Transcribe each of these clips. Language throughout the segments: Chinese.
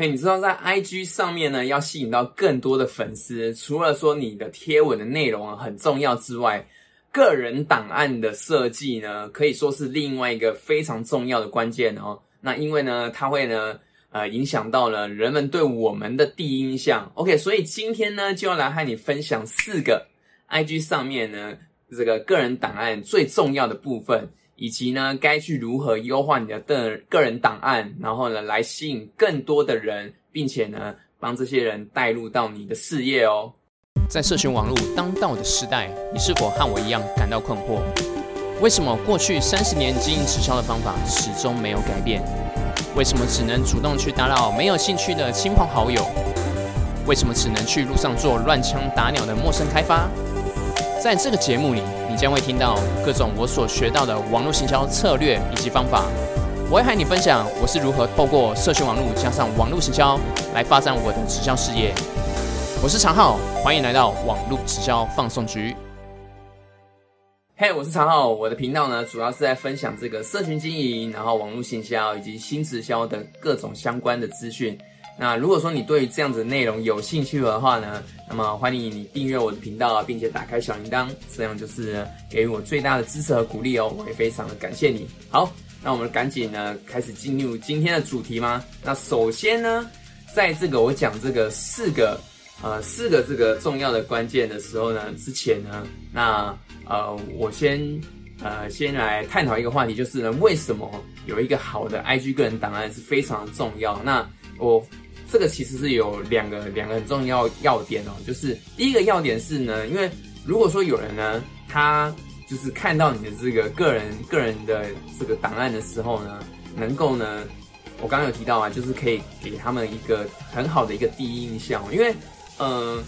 嘿，你知道在 IG 上面呢，要吸引到更多的粉丝，除了说你的贴文的内容啊很重要之外，个人档案的设计呢，可以说是另外一个非常重要的关键哦。那因为呢，它会呢，呃，影响到了人们对我们的第一印象。OK，所以今天呢，就要来和你分享四个 IG 上面呢，这个个人档案最重要的部分。以及呢，该去如何优化你的个个人档案，然后呢，来吸引更多的人，并且呢，帮这些人带入到你的事业哦。在社群网络当道的时代，你是否和我一样感到困惑？为什么过去三十年经营直销的方法始终没有改变？为什么只能主动去打扰没有兴趣的亲朋好友？为什么只能去路上做乱枪打鸟的陌生开发？在这个节目里。你将会听到各种我所学到的网络行销策略以及方法，我会和你分享我是如何透过社群网络加上网络行销来发展我的直销事业。我是常浩，欢迎来到网络直销放送局。嘿，我是常浩，我的频道呢主要是在分享这个社群经营，然后网络行销以及新直销的各种相关的资讯。那如果说你对于这样子内容有兴趣的话呢，那么欢迎你订阅我的频道，并且打开小铃铛，这样就是给予我最大的支持和鼓励哦，我也非常的感谢你。好，那我们赶紧呢开始进入今天的主题吗？那首先呢，在这个我讲这个四个呃四个这个重要的关键的时候呢，之前呢，那呃我先呃先来探讨一个话题，就是呢为什么有一个好的 IG 个人档案是非常的重要？那我。这个其实是有两个两个很重要要点哦，就是第一个要点是呢，因为如果说有人呢，他就是看到你的这个个人个人的这个档案的时候呢，能够呢，我刚刚有提到啊，就是可以给他们一个很好的一个第一印象，因为嗯，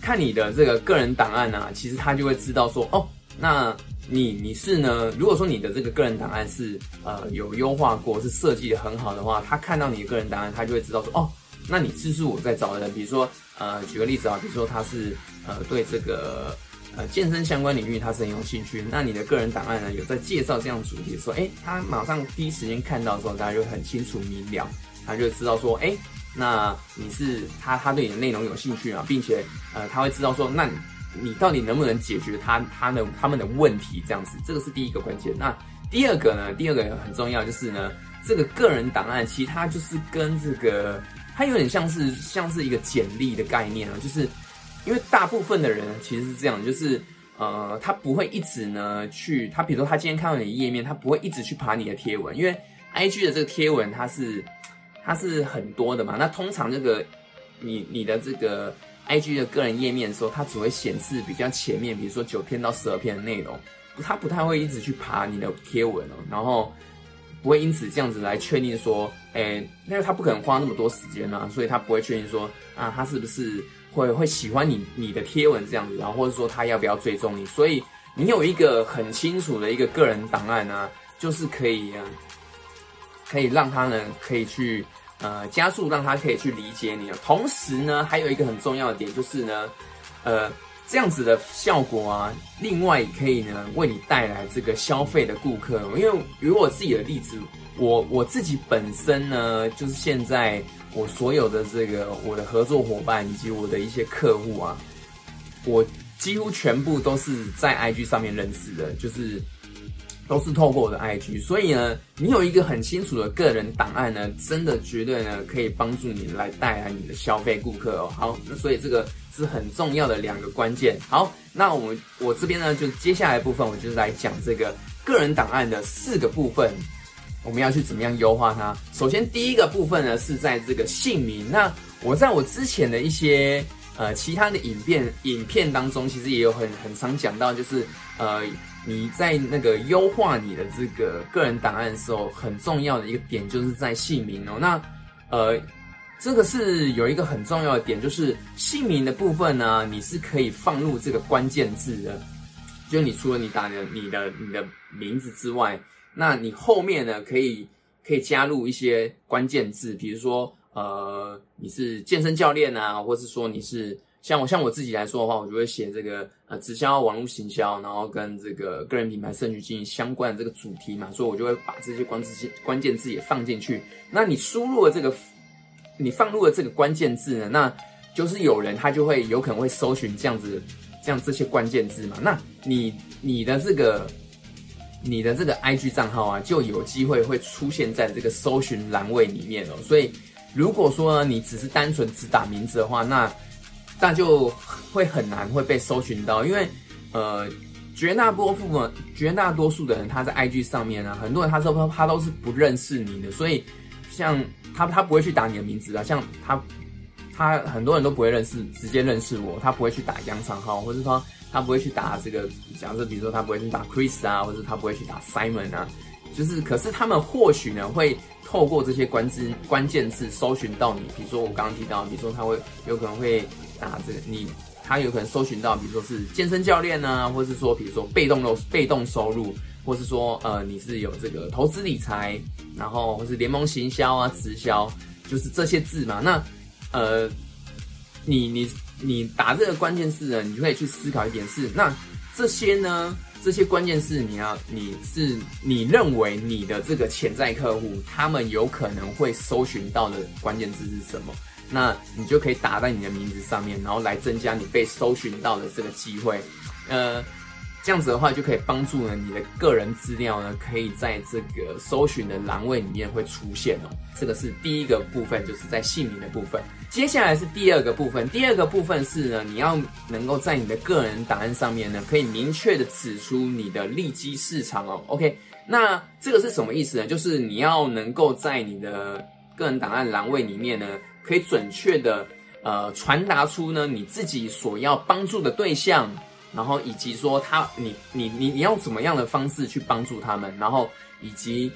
看你的这个个人档案呢，其实他就会知道说哦，那。你你是呢？如果说你的这个个人档案是呃有优化过，是设计的很好的话，他看到你的个人档案，他就会知道说哦，那你是是我在找的人？比如说呃，举个例子啊，比如说他是呃对这个呃健身相关领域他是很有兴趣，那你的个人档案呢有在介绍这样主题，说哎，他马上第一时间看到的时候，大家就很清楚明了，他就知道说哎，那你是他他对你的内容有兴趣啊，并且呃他会知道说那。你你到底能不能解决他他的他们的问题？这样子，这个是第一个关键。那第二个呢？第二个很重要，就是呢，这个个人档案，其实它就是跟这个，它有点像是像是一个简历的概念啊。就是因为大部分的人其实是这样，就是呃，他不会一直呢去，他比如说他今天看到你的页面，他不会一直去爬你的贴文，因为 I G 的这个贴文它是它是很多的嘛。那通常这个你你的这个。I G 的个人页面的时候，它只会显示比较前面，比如说九篇到十二篇的内容，它不太会一直去爬你的贴文哦，然后不会因此这样子来确定说，哎，因为他不可能花那么多时间啊，所以他不会确定说，啊，他是不是会会喜欢你你的贴文这样子，然后或者说他要不要追踪你，所以你有一个很清楚的一个个人档案呢，就是可以可以让他呢可以去。呃，加速让他可以去理解你。同时呢，还有一个很重要的点就是呢，呃，这样子的效果啊，另外也可以呢为你带来这个消费的顾客。因为以我自己的例子，我我自己本身呢，就是现在我所有的这个我的合作伙伴以及我的一些客户啊，我几乎全部都是在 IG 上面认识的，就是。都是透过我的 IG，所以呢，你有一个很清楚的个人档案呢，真的绝对呢可以帮助你来带来你的消费顾客哦。好，那所以这个是很重要的两个关键。好，那我们我这边呢，就接下来部分，我就是来讲这个个人档案的四个部分，我们要去怎么样优化它。首先第一个部分呢，是在这个姓名。那我在我之前的一些呃其他的影片影片当中，其实也有很很常讲到，就是呃。你在那个优化你的这个个人档案的时候，很重要的一个点就是在姓名哦。那呃，这个是有一个很重要的点，就是姓名的部分呢，你是可以放入这个关键字的。就你除了你打的你的你的名字之外，那你后面呢可以可以加入一些关键字，比如说呃你是健身教练啊，或是说你是。像我像我自己来说的话，我就会写这个呃直销网络行销，然后跟这个个人品牌社群经营相关的这个主题嘛，所以我就会把这些关字关键字也放进去。那你输入了这个你放入了这个关键字呢，那就是有人他就会有可能会搜寻这样子，这样这些关键字嘛。那你你的这个你的这个 IG 账号啊，就有机会会出现在这个搜寻栏位里面哦。所以如果说呢，你只是单纯只打名字的话，那那就会很难会被搜寻到，因为呃，绝大多数呢，绝大多数的人他在 IG 上面啊，很多人他都他都是不认识你的，所以像他他不会去打你的名字啊，像他他很多人都不会认识，直接认识我，他不会去打杨长浩，或者说他不会去打这个，假设比如说他不会去打 Chris 啊，或者他不会去打 Simon 啊，就是可是他们或许呢会透过这些关字关键字搜寻到你，比如说我刚刚提到，比如说他会有可能会。啊，这个你他有可能搜寻到，比如说是健身教练呢，或是说比如说被动收被动收入，或是说呃你是有这个投资理财，然后或是联盟行销啊直销，就是这些字嘛。那呃你你你打这个关键字呢，你就可以去思考一点是，那这些呢这些关键字你要你是你认为你的这个潜在客户他们有可能会搜寻到的关键字是什么？那你就可以打在你的名字上面，然后来增加你被搜寻到的这个机会。呃，这样子的话就可以帮助呢你的个人资料呢，可以在这个搜寻的栏位里面会出现哦。这个是第一个部分，就是在姓名的部分。接下来是第二个部分，第二个部分是呢，你要能够在你的个人档案上面呢，可以明确的指出你的利基市场哦。OK，那这个是什么意思呢？就是你要能够在你的个人档案栏位里面呢。可以准确的呃传达出呢你自己所要帮助的对象，然后以及说他你你你你要怎么样的方式去帮助他们，然后以及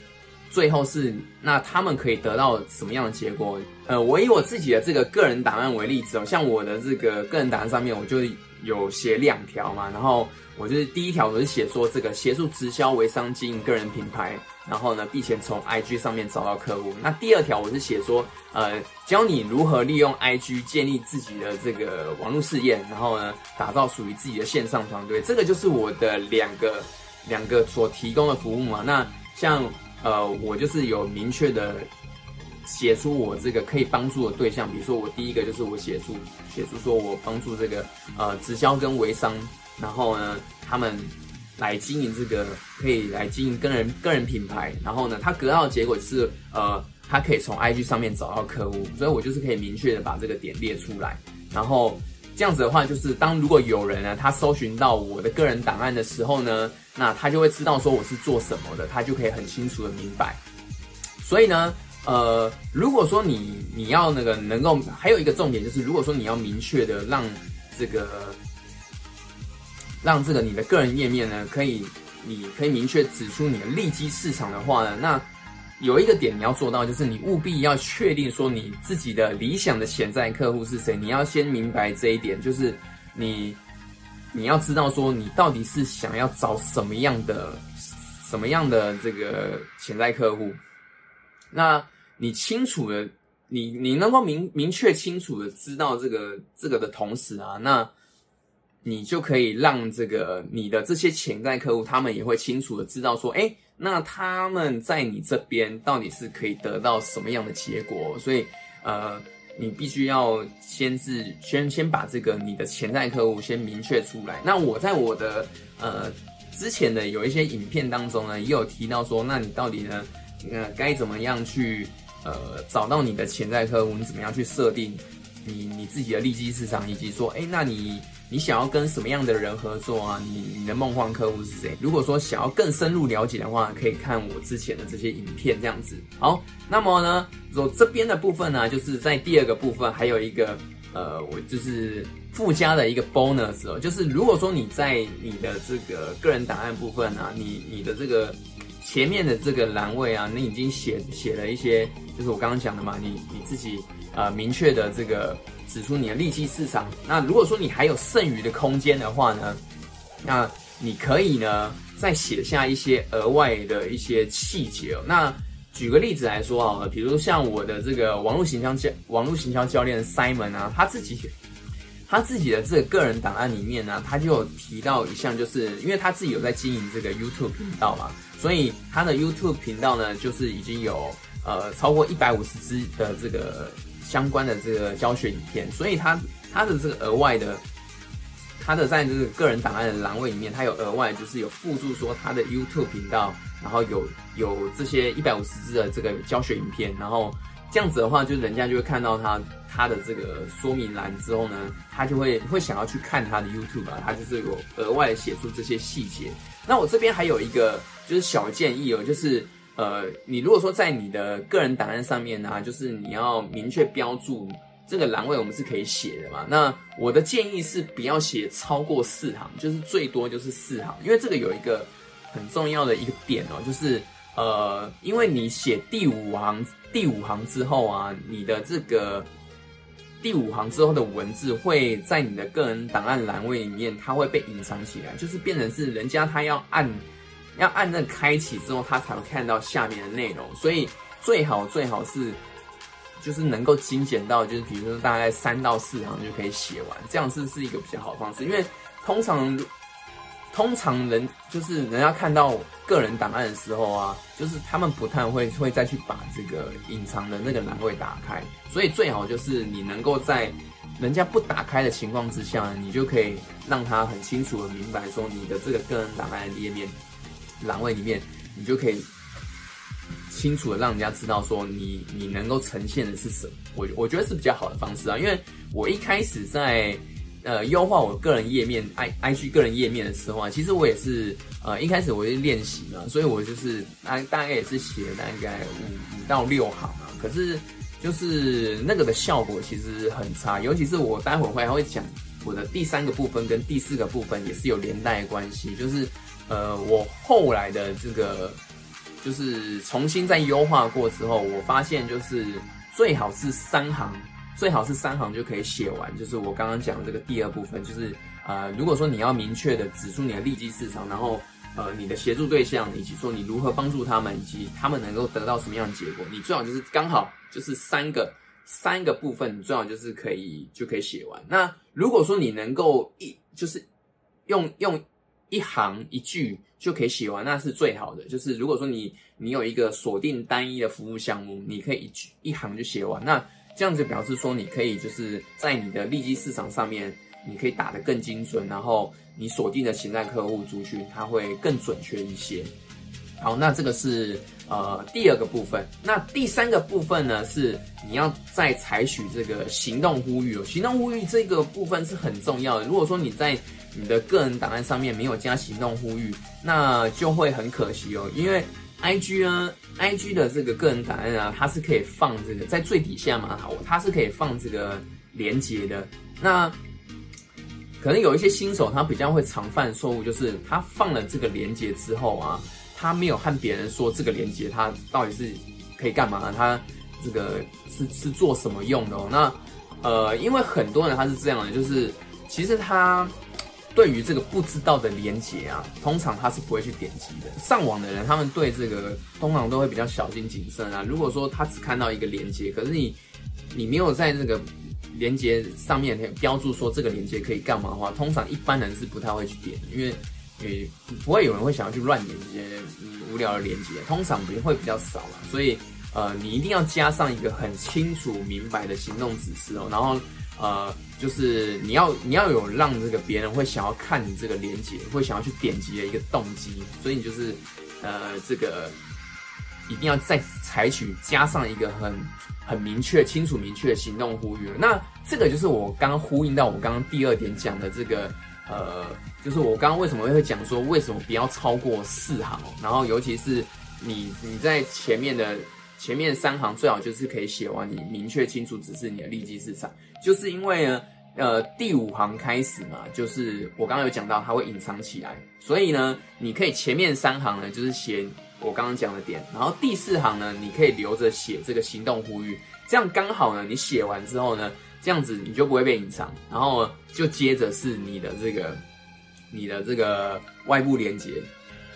最后是那他们可以得到什么样的结果？呃，我以我自己的这个个人档案为例子哦，像我的这个个人档案上面我就有写两条嘛，然后我就是第一条我是写说这个协助直销微商经营个人品牌。然后呢，并且从 IG 上面找到客户。那第二条我是写说，呃，教你如何利用 IG 建立自己的这个网络事业，然后呢，打造属于自己的线上团队。这个就是我的两个两个所提供的服务嘛。那像呃，我就是有明确的写出我这个可以帮助的对象，比如说我第一个就是我写出写出说我帮助这个呃直销跟微商，然后呢，他们。来经营这个，可以来经营个人个人品牌，然后呢，他得到的结果是，呃，他可以从 IG 上面找到客户，所以我就是可以明确的把这个点列出来，然后这样子的话，就是当如果有人呢，他搜寻到我的个人档案的时候呢，那他就会知道说我是做什么的，他就可以很清楚的明白。所以呢，呃，如果说你你要那个能够，还有一个重点就是，如果说你要明确的让这个。让这个你的个人页面呢，可以，你可以明确指出你的利基市场的话呢，那有一个点你要做到，就是你务必要确定说你自己的理想的潜在客户是谁，你要先明白这一点，就是你你要知道说你到底是想要找什么样的什么样的这个潜在客户，那你清楚的，你你能够明明确清楚的知道这个这个的同时啊，那。你就可以让这个你的这些潜在客户，他们也会清楚的知道说，哎，那他们在你这边到底是可以得到什么样的结果？所以，呃，你必须要先是先先把这个你的潜在客户先明确出来。那我在我的呃之前的有一些影片当中呢，也有提到说，那你到底呢，呃，该怎么样去呃找到你的潜在客户？你怎么样去设定你你自己的利基市场，以及说，哎，那你。你想要跟什么样的人合作啊？你你的梦幻客户是谁？如果说想要更深入了解的话，可以看我之前的这些影片，这样子。好，那么呢，我这边的部分呢，就是在第二个部分还有一个呃，我就是附加的一个 bonus 哦，就是如果说你在你的这个个人档案部分啊，你你的这个前面的这个栏位啊，你已经写写了一些，就是我刚刚讲的嘛，你你自己呃明确的这个。指出你的利基市场。那如果说你还有剩余的空间的话呢，那你可以呢再写下一些额外的一些细节。那举个例子来说啊，比如像我的这个网络行销教网络行销教练 Simon 啊，他自己他自己的这个个人档案里面呢，他就有提到一项，就是因为他自己有在经营这个 YouTube 频道嘛，所以他的 YouTube 频道呢，就是已经有呃超过一百五十支的这个。相关的这个教学影片，所以它它的这个额外的，它的在这个个人档案的栏位里面，它有额外就是有附注说它的 YouTube 频道，然后有有这些一百五十支的这个教学影片，然后这样子的话，就人家就会看到它它的这个说明栏之后呢，他就会会想要去看他的 YouTube 啊，他就是有额外写出这些细节。那我这边还有一个就是小建议哦，就是。呃，你如果说在你的个人档案上面呢，就是你要明确标注这个栏位，我们是可以写的嘛。那我的建议是不要写超过四行，就是最多就是四行，因为这个有一个很重要的一个点哦，就是呃，因为你写第五行第五行之后啊，你的这个第五行之后的文字会在你的个人档案栏位里面，它会被隐藏起来，就是变成是人家他要按。要按那开启之后，他才会看到下面的内容，所以最好最好是就是能够精简到，就是比如说大概三到四行就可以写完，这样是是一个比较好的方式。因为通常通常人就是人家看到个人档案的时候啊，就是他们不太会会再去把这个隐藏的那个栏位打开，所以最好就是你能够在人家不打开的情况之下，你就可以让他很清楚的明白说你的这个个人档案的页面。栏位里面，你就可以清楚的让人家知道说你你能够呈现的是什么。我我觉得是比较好的方式啊，因为我一开始在呃优化我个人页面 i i g 个人页面的时候啊，其实我也是呃一开始我就练习嘛，所以我就是大大概也是写大概五五到六行啊，可是就是那个的效果其实很差，尤其是我待会儿会还会讲我的第三个部分跟第四个部分也是有连带关系，就是。呃，我后来的这个就是重新再优化过之后，我发现就是最好是三行，最好是三行就可以写完。就是我刚刚讲的这个第二部分，就是呃，如果说你要明确的指出你的利基市场，然后呃，你的协助对象，以及说你如何帮助他们，以及他们能够得到什么样的结果，你最好就是刚好就是三个三个部分，最好就是可以就可以写完。那如果说你能够一就是用用。一行一句就可以写完，那是最好的。就是如果说你你有一个锁定单一的服务项目，你可以一句一行就写完。那这样子表示说，你可以就是在你的利基市场上面，你可以打得更精准，然后你锁定的潜在客户族群，它会更准确一些。好，那这个是呃第二个部分。那第三个部分呢，是你要再采取这个行动呼吁哦。行动呼吁这个部分是很重要的。如果说你在你的个人档案上面没有加行动呼吁，那就会很可惜哦。因为 I G 呢，I G 的这个个人档案啊，它是可以放这个在最底下嘛，好它是可以放这个连接的。那可能有一些新手他比较会常犯错误，就是他放了这个连接之后啊，他没有和别人说这个连接他到底是可以干嘛，他这个是是做什么用的哦。那呃，因为很多人他是这样的，就是其实他。对于这个不知道的连接啊，通常他是不会去点击的。上网的人，他们对这个通常都会比较小心谨慎啊。如果说他只看到一个连接，可是你你没有在这个连接上面标注说这个连接可以干嘛的话，通常一般人是不太会去点，因为也不会有人会想要去乱点这些无聊的连接，通常不会比较少了。所以呃，你一定要加上一个很清楚明白的行动指示哦，然后。呃，就是你要你要有让这个别人会想要看你这个链接，会想要去点击的一个动机，所以你就是呃这个一定要再采取加上一个很很明确、清楚、明确的行动呼吁。那这个就是我刚刚呼应到我刚刚第二点讲的这个呃，就是我刚刚为什么会讲说为什么不要超过四行，然后尤其是你你在前面的。前面三行最好就是可以写完，你明确清楚指示你的利基市场，就是因为呢，呃，第五行开始嘛，就是我刚刚有讲到它会隐藏起来，所以呢，你可以前面三行呢就是写我刚刚讲的点，然后第四行呢你可以留着写这个行动呼吁，这样刚好呢，你写完之后呢，这样子你就不会被隐藏，然后就接着是你的这个你的这个外部连接。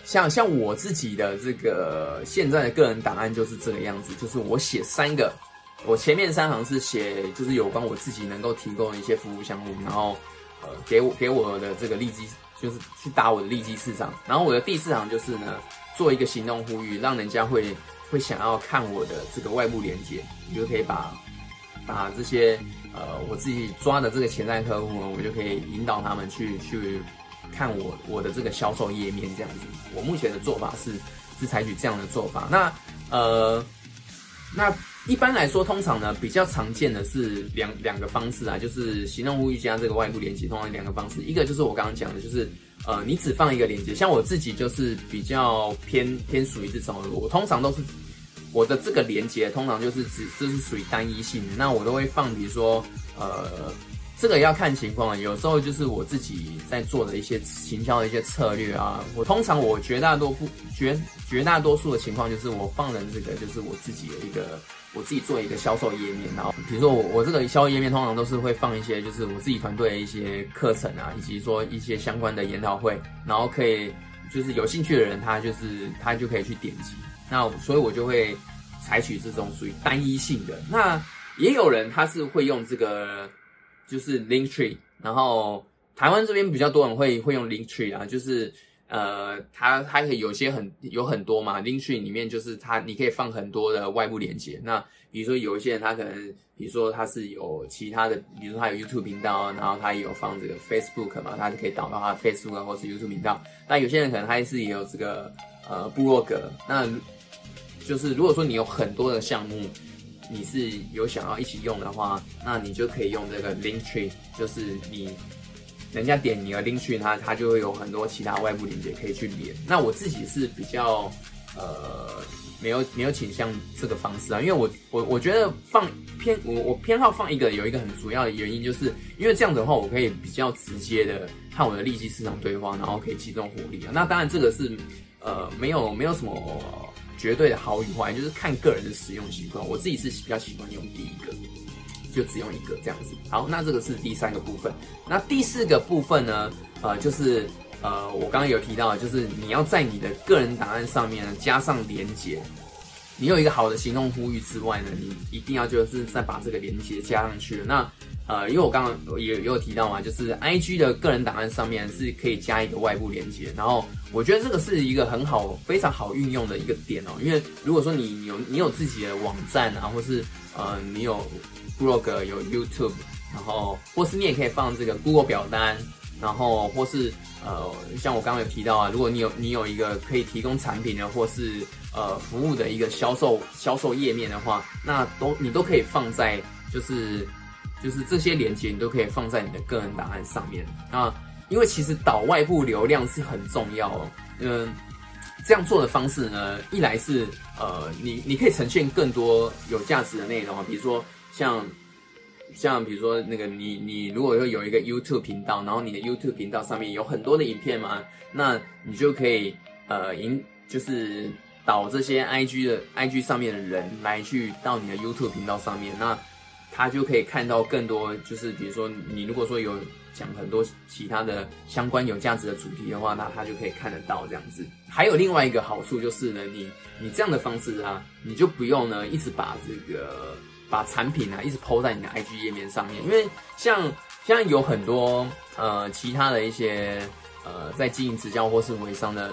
像像我自己的这个现在的个人档案就是这个样子，就是我写三个，我前面三行是写就是有关我自己能够提供的一些服务项目，然后呃给我给我的这个利基就是去打我的利基市场，然后我的第四行就是呢做一个行动呼吁，让人家会会想要看我的这个外部连接，你就可以把把这些呃我自己抓的这个潜在客户呢，我就可以引导他们去去看我我的这个销售页面这样子。我目前的做法是是采取这样的做法。那呃那一般来说，通常呢比较常见的是两两个方式啊，就是行动呼吁加这个外部连接，通常两个方式，一个就是我刚刚讲的，就是呃你只放一个连接，像我自己就是比较偏偏属于这种，我通常都是。我的这个连接通常就是只这是属于单一性的，那我都会放，比如说，呃，这个要看情况，有时候就是我自己在做的一些行销的一些策略啊。我通常我绝大多数绝绝大多数的情况就是我放的这个就是我自己的一个我自己做一个销售页面，然后比如说我我这个销售页面通常都是会放一些就是我自己团队的一些课程啊，以及说一些相关的研讨会，然后可以就是有兴趣的人他就是他就可以去点击。那所以，我就会采取这种属于单一性的。那也有人他是会用这个，就是 link tree。然后台湾这边比较多人会会用 link tree 啊，就是呃，它它可以有些很有很多嘛，link tree 里面就是它你可以放很多的外部连接。那比如说有一些人他可能，比如说他是有其他的，比如说他有 YouTube 频道，然后他也有放这个 Facebook 嘛，他就可以导到他 Facebook 或是 YouTube 频道。那有些人可能他是也有这个呃部落格，那就是如果说你有很多的项目，你是有想要一起用的话，那你就可以用这个 link tree，就是你人家点你的 link tree，它它就会有很多其他外部连接可以去连。那我自己是比较呃没有没有倾向这个方式啊，因为我我我觉得放偏我我偏好放一个有一个很主要的原因，就是因为这样子的话，我可以比较直接的看我的利基市场对话，然后可以集中火力啊。那当然这个是呃没有没有什么。绝对的好与坏，就是看个人的使用习惯。我自己是比较喜欢用第一个，就只用一个这样子。好，那这个是第三个部分。那第四个部分呢？呃，就是呃，我刚刚有提到，就是你要在你的个人档案上面呢加上连接。你有一个好的行动呼吁之外呢，你一定要就是再把这个连接加上去。那呃，因为我刚刚也也有提到嘛，就是 I G 的个人档案上面是可以加一个外部连接，然后我觉得这个是一个很好、非常好运用的一个点哦。因为如果说你有你有自己的网站啊，或是呃你有 blog 有 YouTube，然后或是你也可以放这个 Google 表单，然后或是呃像我刚刚有提到啊，如果你有你有一个可以提供产品的或是呃服务的一个销售销售页面的话，那都你都可以放在就是。就是这些连接你都可以放在你的个人档案上面啊，因为其实导外部流量是很重要哦。嗯，这样做的方式呢，一来是呃，你你可以呈现更多有价值的内容啊，比如说像像比如说那个你你如果说有一个 YouTube 频道，然后你的 YouTube 频道上面有很多的影片嘛，那你就可以呃引就是导这些 IG 的 IG 上面的人来去到你的 YouTube 频道上面那。他就可以看到更多，就是比如说你如果说有讲很多其他的相关有价值的主题的话，那他就可以看得到这样子。还有另外一个好处就是呢，你你这样的方式啊，你就不用呢一直把这个把产品啊一直抛在你的 IG 页面上面，因为像像有很多呃其他的一些呃在经营直销或是微商的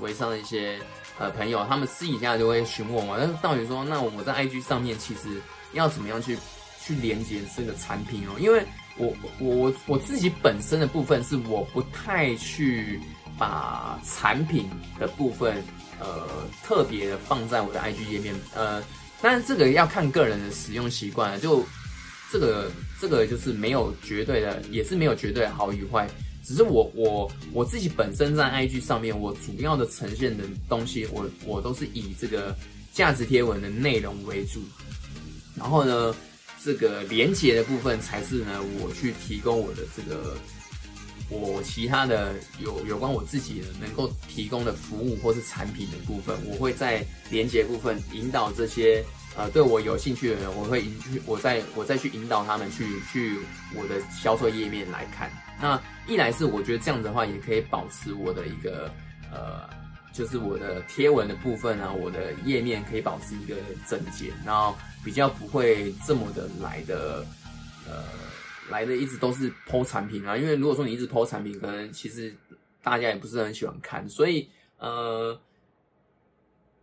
微商的一些呃朋友，他们私底下就会询问我，那到底说那我在 IG 上面其实要怎么样去？去连接这个产品哦，因为我我我我自己本身的部分是我不太去把产品的部分呃特别的放在我的 IG 页面呃，但是这个要看个人的使用习惯，就这个这个就是没有绝对的，也是没有绝对好与坏，只是我我我自己本身在 IG 上面，我主要的呈现的东西，我我都是以这个价值贴文的内容为主，然后呢。这个连接的部分才是呢，我去提供我的这个我其他的有有关我自己的能够提供的服务或是产品的部分，我会在连接部分引导这些呃对我有兴趣的人，我会引去我再我再去引导他们去去我的销售页面来看。那一来是我觉得这样子的话，也可以保持我的一个呃。就是我的贴文的部分啊，我的页面可以保持一个整洁，然后比较不会这么的来的，呃，来的一直都是剖产品啊。因为如果说你一直剖产品，可能其实大家也不是很喜欢看，所以呃，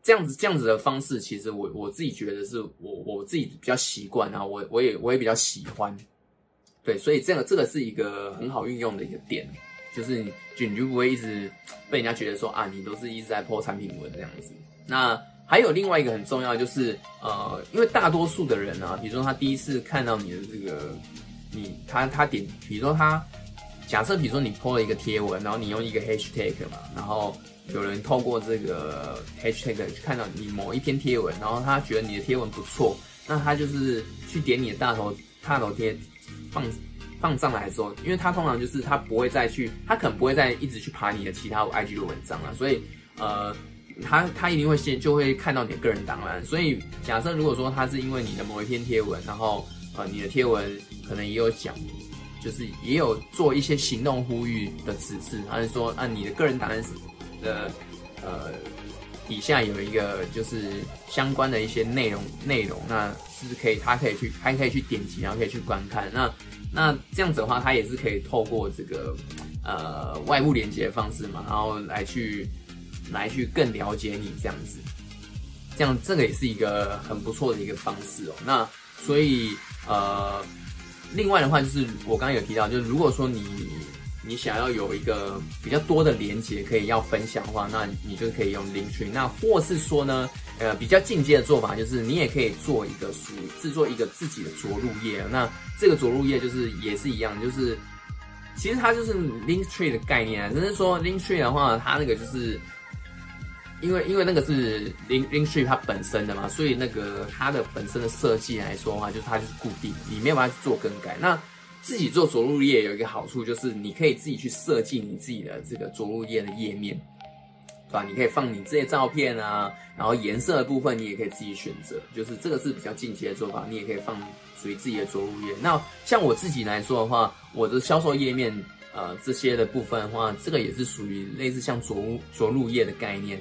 这样子这样子的方式，其实我我自己觉得是我我自己比较习惯啊，我我也我也比较喜欢。对，所以这个这个是一个很好运用的一个点，就是你就你就不会一直被人家觉得说啊，你都是一直在破产品文这样子。那还有另外一个很重要，就是呃，因为大多数的人啊，比如说他第一次看到你的这个，你他他点，比如说他假设，比如说你 po 了一个贴文，然后你用一个 hashtag 嘛，然后有人透过这个 hashtag 看到你某一篇贴文，然后他觉得你的贴文不错，那他就是去点你的大头大头贴。放放上来的时候，因为他通常就是他不会再去，他可能不会再一直去爬你的其他 IG 的文章了，所以呃，他他一定会先就会看到你的个人档案。所以假设如果说他是因为你的某一篇贴文，然后呃你的贴文可能也有讲，就是也有做一些行动呼吁的指示，还是说按你的个人档案的呃底下有一个就是相关的一些内容内容，那是可以他可以去还可以去点击，然后可以去观看那。那这样子的话，他也是可以透过这个呃外部连接的方式嘛，然后来去来去更了解你这样子，这样这个也是一个很不错的一个方式哦。那所以呃，另外的话就是我刚刚有提到，就是如果说你你想要有一个比较多的连接可以要分享的话，那你就可以用 Linktree。那或是说呢？呃，比较进阶的做法就是，你也可以做一个属制作一个自己的着陆页。那这个着陆页就是也是一样，就是其实它就是 link tree 的概念啊。只是说 link tree 的话，它那个就是因为因为那个是 link link tree 它本身的嘛，所以那个它的本身的设计来说的话，就是它就是固定，你没有办法去做更改。那自己做着陆页有一个好处，就是你可以自己去设计你自己的这个着陆页的页面。对吧？你可以放你这些照片啊，然后颜色的部分你也可以自己选择，就是这个是比较进阶的做法。你也可以放属于自己的着陆页。那像我自己来说的话，我的销售页面，呃，这些的部分的话，这个也是属于类似像着着陆页的概念。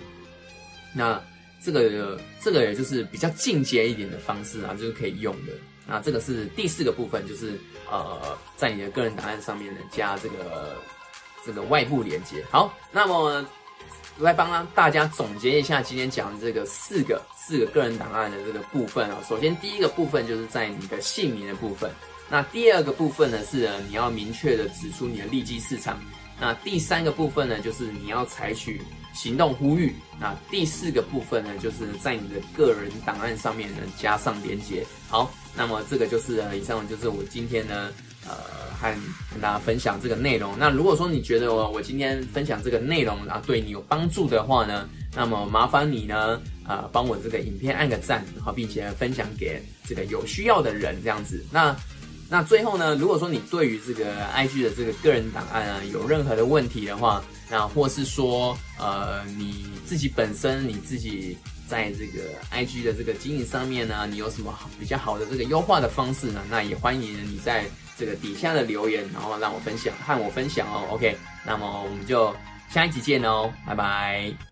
那这个这个也就是比较进阶一点的方式啊，就是可以用的。那这个是第四个部分，就是呃，在你的个人档案上面呢加这个这个外部连接。好，那么。来帮大家总结一下今天讲的这个四个四个个人档案的这个部分啊。首先第一个部分就是在你的姓名的部分，那第二个部分呢是你要明确的指出你的利基市场，那第三个部分呢就是你要采取行动呼吁，那第四个部分呢就是在你的个人档案上面呢加上连接。好，那么这个就是以上就是我今天呢。呃，和跟大家分享这个内容。那如果说你觉得我我今天分享这个内容啊，对你有帮助的话呢，那么麻烦你呢，呃，帮我这个影片按个赞，好，并且分享给这个有需要的人，这样子。那那最后呢，如果说你对于这个 IG 的这个个人档案啊有任何的问题的话，那或是说呃你自己本身你自己在这个 IG 的这个经营上面呢，你有什么好比较好的这个优化的方式呢？那也欢迎你在。这个底下的留言，然后让我分享，和我分享哦。OK，那么我们就下一集见哦，拜拜。